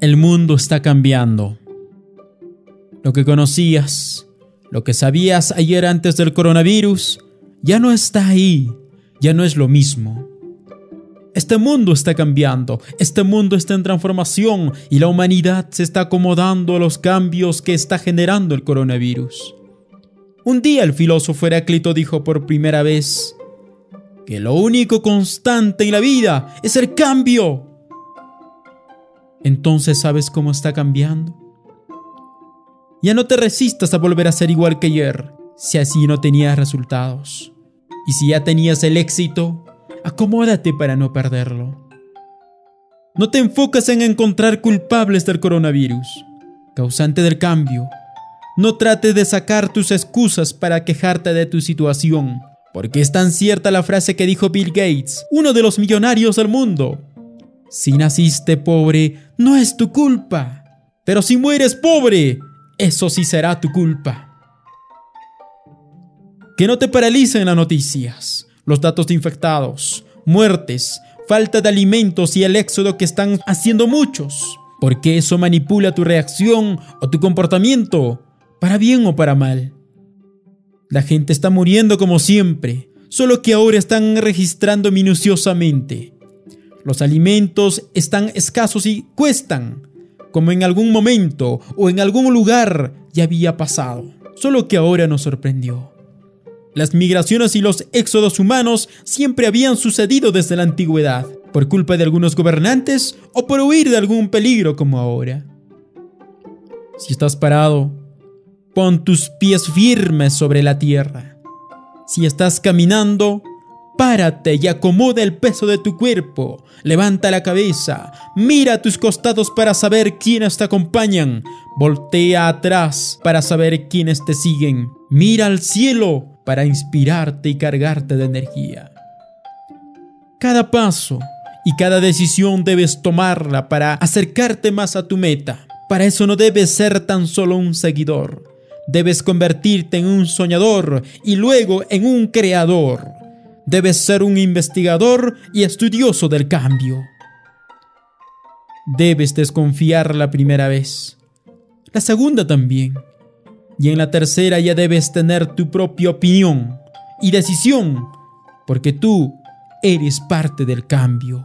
El mundo está cambiando. Lo que conocías, lo que sabías ayer antes del coronavirus, ya no está ahí, ya no es lo mismo. Este mundo está cambiando, este mundo está en transformación y la humanidad se está acomodando a los cambios que está generando el coronavirus. Un día el filósofo Heráclito dijo por primera vez que lo único constante en la vida es el cambio entonces sabes cómo está cambiando. Ya no te resistas a volver a ser igual que ayer, si así no tenías resultados. Y si ya tenías el éxito, acomódate para no perderlo. No te enfocas en encontrar culpables del coronavirus, causante del cambio. No trates de sacar tus excusas para quejarte de tu situación, porque es tan cierta la frase que dijo Bill Gates, uno de los millonarios del mundo. Si naciste pobre, no es tu culpa. Pero si mueres pobre, eso sí será tu culpa. Que no te paralicen las noticias, los datos de infectados, muertes, falta de alimentos y el éxodo que están haciendo muchos, porque eso manipula tu reacción o tu comportamiento, para bien o para mal. La gente está muriendo como siempre, solo que ahora están registrando minuciosamente los alimentos están escasos y cuestan, como en algún momento o en algún lugar ya había pasado, solo que ahora nos sorprendió. Las migraciones y los éxodos humanos siempre habían sucedido desde la antigüedad, por culpa de algunos gobernantes o por huir de algún peligro como ahora. Si estás parado, pon tus pies firmes sobre la tierra. Si estás caminando, Párate y acomoda el peso de tu cuerpo. Levanta la cabeza. Mira a tus costados para saber quiénes te acompañan. Voltea atrás para saber quiénes te siguen. Mira al cielo para inspirarte y cargarte de energía. Cada paso y cada decisión debes tomarla para acercarte más a tu meta. Para eso no debes ser tan solo un seguidor. Debes convertirte en un soñador y luego en un creador. Debes ser un investigador y estudioso del cambio. Debes desconfiar la primera vez, la segunda también, y en la tercera ya debes tener tu propia opinión y decisión, porque tú eres parte del cambio.